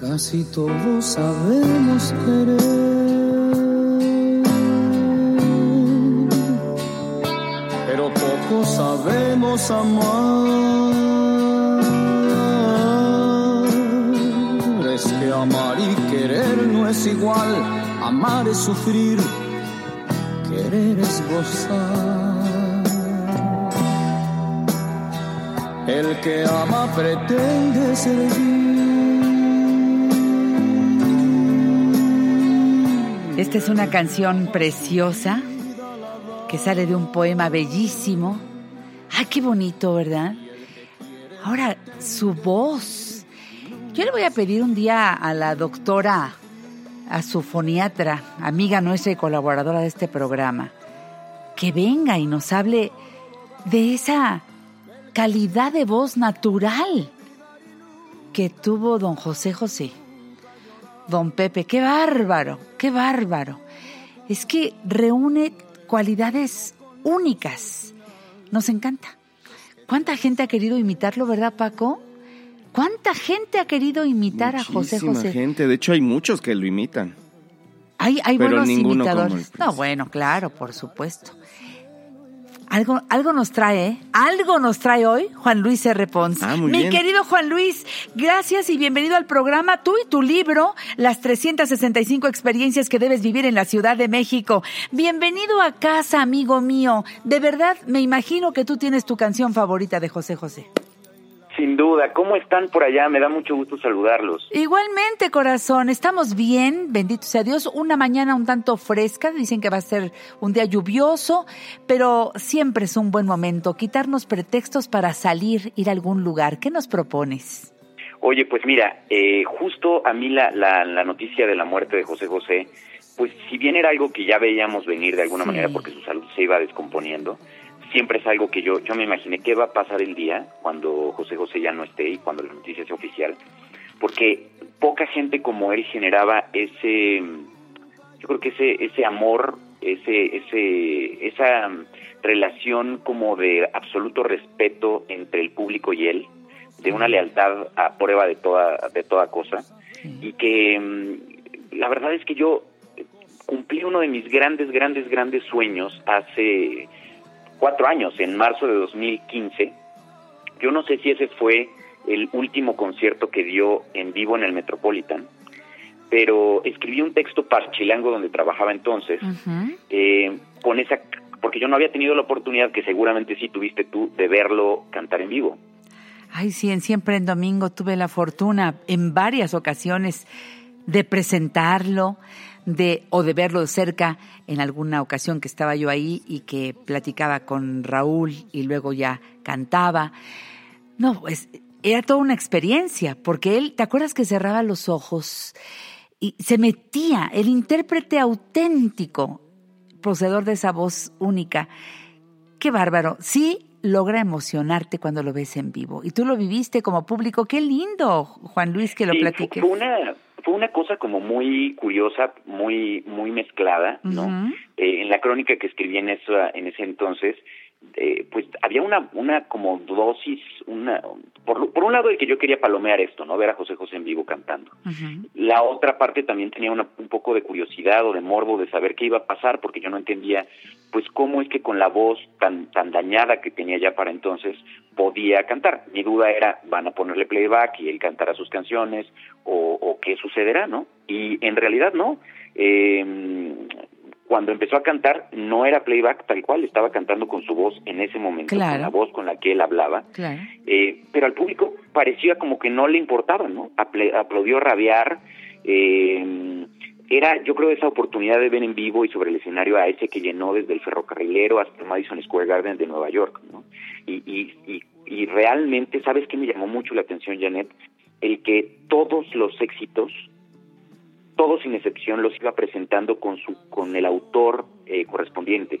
Casi todos sabemos querer, pero poco sabemos amar. Es que amar y querer no es igual, amar es sufrir, querer es gozar. El que ama pretende servir. Esta es una canción preciosa que sale de un poema bellísimo. Ay, qué bonito, ¿verdad? Ahora, su voz. Yo le voy a pedir un día a la doctora, a su foniatra, amiga nuestra y colaboradora de este programa, que venga y nos hable de esa calidad de voz natural que tuvo don José José. Don Pepe, qué bárbaro, qué bárbaro. Es que reúne cualidades únicas. Nos encanta. ¿Cuánta gente ha querido imitarlo, verdad, Paco? ¿Cuánta gente ha querido imitar a José José? gente, de hecho hay muchos que lo imitan. Hay, hay buenos imitadores. No, bueno, claro, por supuesto. Algo, algo nos trae, ¿eh? Algo nos trae hoy Juan Luis R. Pons. Ah, muy Mi bien. querido Juan Luis, gracias y bienvenido al programa. Tú y tu libro, Las 365 experiencias que debes vivir en la Ciudad de México. Bienvenido a casa, amigo mío. De verdad, me imagino que tú tienes tu canción favorita de José José. Sin duda, ¿cómo están por allá? Me da mucho gusto saludarlos. Igualmente, corazón, estamos bien, bendito sea Dios. Una mañana un tanto fresca, dicen que va a ser un día lluvioso, pero siempre es un buen momento quitarnos pretextos para salir, ir a algún lugar. ¿Qué nos propones? Oye, pues mira, eh, justo a mí la, la, la noticia de la muerte de José José, pues si bien era algo que ya veíamos venir de alguna Sí. manera porque su salud se iba descomponiendo, siempre es algo que yo, yo me imaginé qué va a pasar el día cuando José José ya no esté y cuando la noticia sea oficial, porque poca gente como él generaba ese, yo creo que ese, ese amor, ese, ese, esa relación como de absoluto respeto entre el público y él, de una lealtad a prueba de toda, de toda cosa, y que mm, la verdad es que yo cumplí uno de mis grandes, grandes, grandes sueños hace cuatro años, en marzo de 2015. Yo no sé si ese fue el último concierto que dio en vivo en el Metropolitan, pero escribí un texto para Chilango donde trabajaba entonces, eh, con esa, porque yo no había tenido la oportunidad, que seguramente sí tuviste tú, de verlo cantar en vivo. Ay, sí, en Siempre en Domingo tuve la fortuna en varias ocasiones de presentarlo, de o de verlo de cerca en alguna ocasión que estaba yo ahí y que platicaba con Raúl y luego ya cantaba. No, pues era toda una experiencia, porque él, ¿te acuerdas que cerraba los ojos y se metía, el intérprete auténtico, poseedor de esa voz única? Qué bárbaro. Sí logra emocionarte cuando lo ves en vivo. Y tú lo viviste como público. Qué lindo, Juan Luis, que lo Sí, platiques. Fue una, fue una cosa como muy curiosa, muy, muy mezclada, ¿no? Eh, en la crónica que escribí en, esa, en ese entonces, eh, pues había una, una como dosis, una, por, por un lado el que yo quería palomear esto, ¿no? Ver a José José en vivo cantando. La otra parte también tenía una- un poco de curiosidad o de morbo de saber qué iba a pasar, porque yo no entendía, pues, cómo es que con la voz tan, tan dañada que tenía ya para entonces podía cantar. Mi duda era, ¿van a ponerle playback y él cantará sus canciones o, o qué sucederá, no? Y en realidad no. Eh, cuando empezó a cantar no era playback tal cual, estaba cantando con su voz en ese momento, Claro. con la voz con la que él hablaba. Claro. Eh, pero al público parecía como que no le importaba, ¿no? Aple- aplaudió rabiar. eh, era, yo creo, esa oportunidad de ver en vivo y sobre el escenario a ese que llenó desde el ferrocarrilero hasta el Madison Square Garden de Nueva York, ¿no? Y, y, y, y realmente, ¿sabes qué me llamó mucho la atención, Janet? El que todos los éxitos, todos sin excepción, los iba presentando con, su, con el autor eh, correspondiente.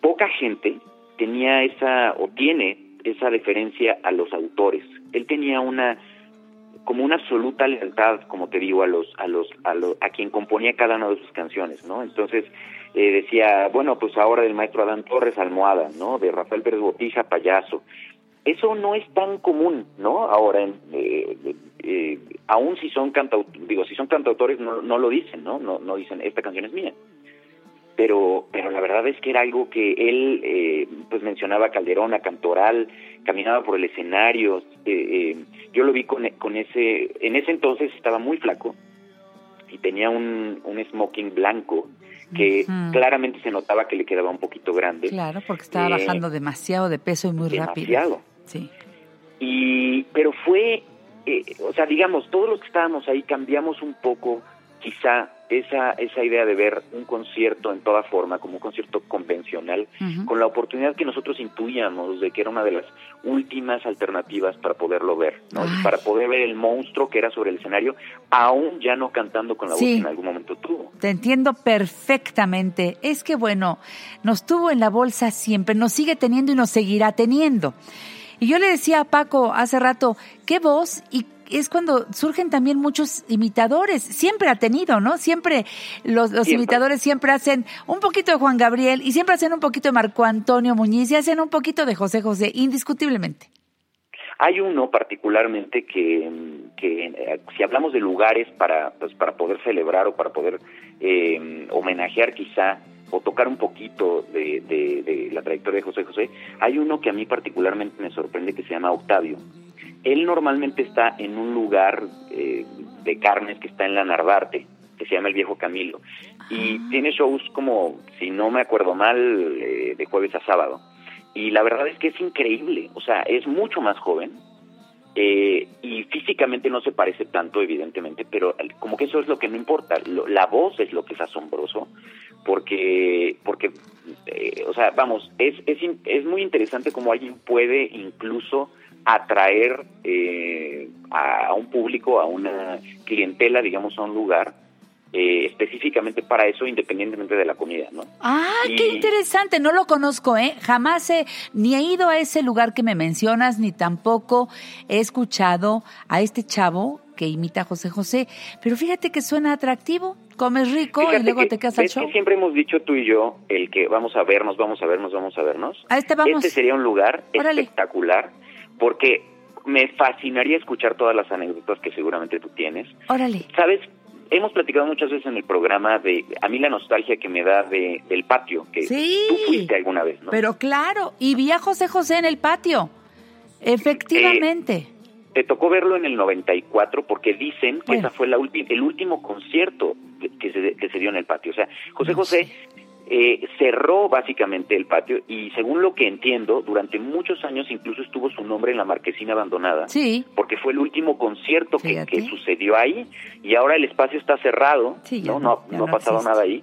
Poca gente tenía esa, o tiene esa deferencia a los autores. Él tenía una como una absoluta lealtad, como te digo, a los, a los, a los, a quien componía cada una de sus canciones, ¿no? Entonces eh, decía, bueno, pues ahora del maestro Adán Torres, Almohada, ¿no? De Rafael Pérez Botija, Payaso. Eso no es tan común, ¿no? Ahora, eh, eh, aún si son cantautores, digo, si son cantautores no, no lo dicen, ¿no? ¿no? No dicen, esta canción es mía. Pero, pero la verdad es que era algo que él, eh, pues mencionaba Calderón, a Cantoral, caminaba por el escenario, eh, eh, yo lo vi con, con ese, en ese entonces estaba muy flaco y tenía un, un smoking blanco que claramente se notaba que le quedaba un poquito grande. Claro, porque estaba Eh, bajando demasiado de peso y muy demasiado. rápido. Sí. Y, pero fue, eh, o sea, digamos, todos los que estábamos ahí cambiamos un poco, quizá, esa, esa idea de ver un concierto en toda forma, como un concierto convencional, con la oportunidad que nosotros intuíamos de que era una de las últimas alternativas para poderlo ver, ¿no? Ay. para poder ver el monstruo que era sobre el escenario, aún ya no cantando con la Sí. voz que en algún momento tuvo. Te entiendo perfectamente. Es que bueno, nos tuvo en la bolsa siempre, nos sigue teniendo y nos seguirá teniendo. Y yo le decía a Paco hace rato, qué voz y es cuando surgen también muchos imitadores. Siempre ha tenido, ¿no? Siempre los, los Siempre. imitadores siempre hacen un poquito de Juan Gabriel y siempre hacen un poquito de Marco Antonio Muñiz y hacen un poquito de José José, indiscutiblemente. Hay uno particularmente que, que eh, si hablamos de lugares para, pues, para poder celebrar o para poder eh, homenajear quizá o tocar un poquito de, de- de la trayectoria de José José, hay uno que a mí particularmente me sorprende que se llama Octavio. Él normalmente está en un lugar eh, de carnes que está en la Narvarte, que se llama El Viejo Camilo, y tiene shows como, si no me acuerdo mal, eh, de jueves a sábado. Y la verdad es que es increíble, o sea, es mucho más joven eh, y físicamente no se parece tanto, evidentemente, pero como que eso es lo que no importa, lo- la voz es lo que es asombroso, porque, porque eh, o sea, vamos, es, es, es muy interesante cómo alguien puede incluso atraer eh, a un público, a una clientela, digamos, a un lugar, eh, específicamente para eso, independientemente de la comida, ¿no? Ah, qué interesante. No lo conozco, ¿eh? Jamás he ni he ido a ese lugar que me mencionas, ni tampoco he escuchado a este chavo que imita a José José. Pero fíjate que suena atractivo. Comes rico y luego que- te quedas al ves que show. siempre hemos dicho tú y yo el que vamos a vernos, vamos a vernos, vamos a vernos. A este vamos. Este sería un lugar Órale. espectacular porque me fascinaría escuchar todas las anécdotas que seguramente tú tienes. Órale. Sabes, hemos platicado muchas veces en el programa de a mí la nostalgia que me da de, del patio que Sí. tú fuiste alguna vez, ¿no? Pero claro, y vi a José José en el patio. Efectivamente. Te tocó verlo en el 94 porque dicen que Bueno. esa fue la el último concierto que se, que se dio en el patio. O sea, José José sé. Eh, cerró básicamente el patio y según lo que entiendo, durante muchos años incluso estuvo su nombre en la marquesina abandonada. Sí. Porque fue el último concierto que, que sucedió ahí y ahora el espacio está cerrado, Sí, ya ¿no? no- No, no ha pasado existe. nada ahí,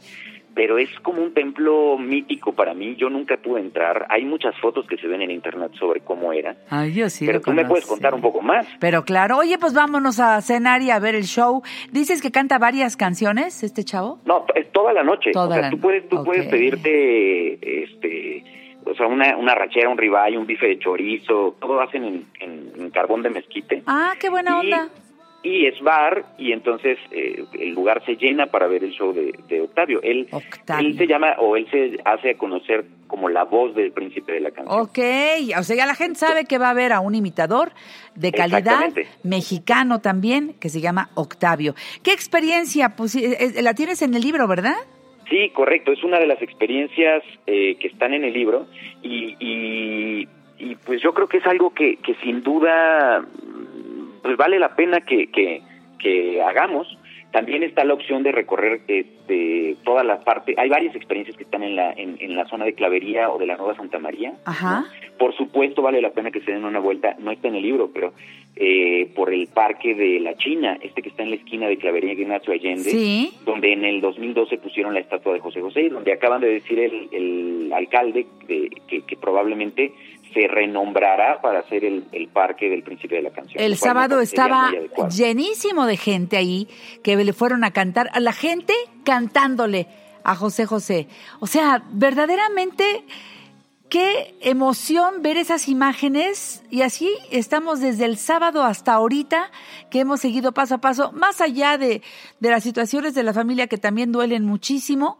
pero es como un templo mítico para mí. Yo nunca pude entrar. Hay muchas fotos que se ven en internet sobre cómo era, Ay, yo sí pero tú me puedes contar un poco más. Pero claro, oye, pues vámonos a cenar y a ver el show. Dices que canta varias canciones este chavo. No, es toda la noche. Toda o sea, la tú puedes, tú puedes pedirte, este, o sea, una, una rachera, un ribeye, un bife de chorizo, todo hacen en, en- en carbón de mezquite. Ah, qué buena Y- onda. Y es bar, y entonces eh, el lugar se llena para ver el show de, de Octavio. Él, Octavio. él se llama, o él se hace a conocer como la voz del príncipe de la canción. Ok, o sea, ya la gente sabe que va a ver a un imitador de calidad mexicano también, que se llama Octavio. ¿Qué experiencia? Pues eh, eh, la tienes en el libro, ¿verdad? Sí, correcto. Es una de las experiencias eh, que están en el libro y, y, y, pues yo creo que es algo que, que sin duda pues vale la pena que, que, que hagamos. También está la opción de recorrer este, toda la parte. Hay varias experiencias que están en la, en, en la zona de Clavería o de la Nueva Santa María. Ajá. Por supuesto, vale la pena que se den una vuelta. No está en el libro, pero eh, por el parque de la China, este que está en la esquina de Clavería y Ignacio Allende Sí. donde en el 2012 pusieron la estatua de José José y donde acaban de decir el, el alcalde de- que, que probablemente se renombrará para hacer el, el parque del príncipe de la canción. El sábado estaba llenísimo de gente ahí que le fueron a cantar, a la gente cantándole a José José. O sea, verdaderamente qué emoción ver esas imágenes y así estamos desde el sábado hasta ahorita que hemos seguido paso a paso, más allá de, de las situaciones de la familia que también duelen muchísimo,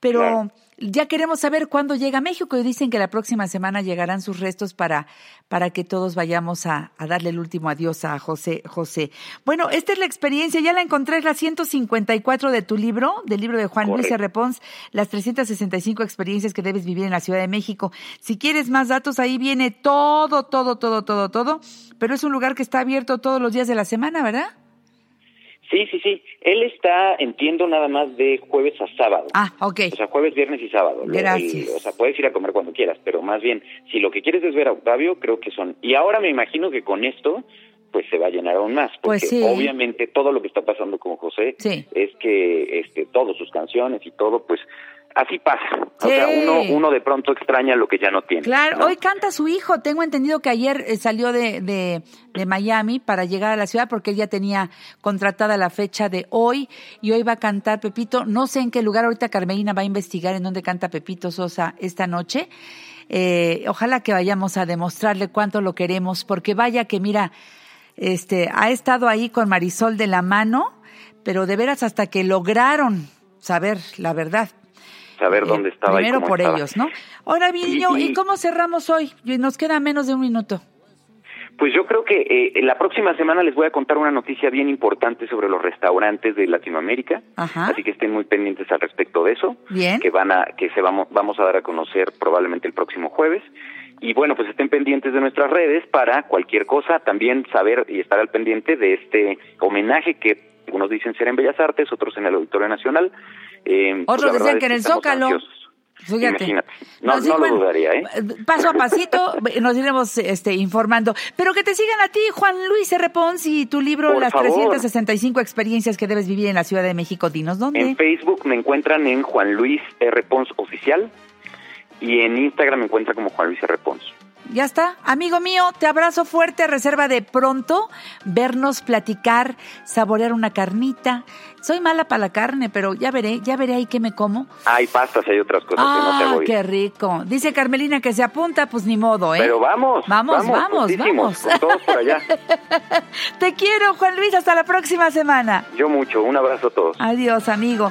pero ya queremos saber cuándo llega a México y dicen que la próxima semana llegarán sus restos para, para que todos vayamos a, darle el último adiós a José José. Bueno, esta es la experiencia, ya la encontré, es la 154 de tu libro, del libro de Juan Luis R. Pons, las 365 experiencias que debes vivir en la Ciudad de México. Si quieres más datos, ahí viene todo, todo, todo, todo, todo, pero es un lugar que está abierto todos los días de la semana, ¿verdad? Sí, sí, sí. Él está, entiendo, nada más de jueves a sábado. Ah, ok. O sea, jueves, viernes y sábado. Gracias. o sea, puedes ir a comer cuando quieras, pero más bien, si lo que quieres es ver a Octavio, creo que son. Y ahora me imagino que con esto, pues se va a llenar aún más. Pues porque obviamente todo lo que está pasando con José es que este, todas sus canciones y todo, pues así pasa. O sea, uno, uno de pronto extraña lo que ya no tiene. Claro, hoy canta su hijo. Tengo entendido que ayer eh, salió de, de, de, Miami para llegar a la ciudad porque él ya tenía contratada la fecha de hoy y hoy va a cantar Pepito. No sé en qué lugar, ahorita Carmelina va a investigar en dónde canta Pepito Sosa esta noche. Eh, ojalá que vayamos a demostrarle cuánto lo queremos, porque vaya que mira, este, ha estado ahí con Marisol de la mano, pero de veras hasta que lograron saber la verdad saber eh, dónde estaba. Primero y cómo por ellos, ¿no? Ahora, Viño, y, cómo cerramos hoy? Nos queda menos de un minuto. Pues yo creo que eh, la próxima semana les voy a contar una noticia bien importante sobre los restaurantes de Latinoamérica, así que estén muy pendientes al respecto de eso, bien. que van a que se vamos vamos a dar a conocer probablemente el próximo jueves. Y bueno, pues estén pendientes de nuestras redes para cualquier cosa, también saber y estar al pendiente de este homenaje que algunos dicen ser en Bellas Artes, otros en el Auditorio Nacional, eh, pues Otros decían que en el Zócalo. Fíjate. No, no, lo dudaría, ¿eh? Paso a pasito nos iremos este, informando. Pero que te sigan a ti, Juan Luis R. Pons, y tu libro Las 365 experiencias que debes vivir en la Ciudad de México. Dinos dónde. En Facebook me encuentran en Juan Luis R. Pons Oficial y en Instagram me encuentran como Juan Luis R. Pons. Ya está. Amigo mío, te abrazo fuerte. Reserva de pronto vernos, platicar, saborear una carnita. Soy mala para la carne, pero ya veré, ya veré ahí qué me como. Hay pastas, hay otras cosas que no te voy. Ah, qué rico. Dice Carmelina que se apunta, pues ni modo, ¿eh? Pero vamos. Vamos, vamos, vamos. Todos por allá. te quiero, Juan Luis. Hasta la próxima semana. Yo mucho. Un abrazo a todos. Adiós, amigo.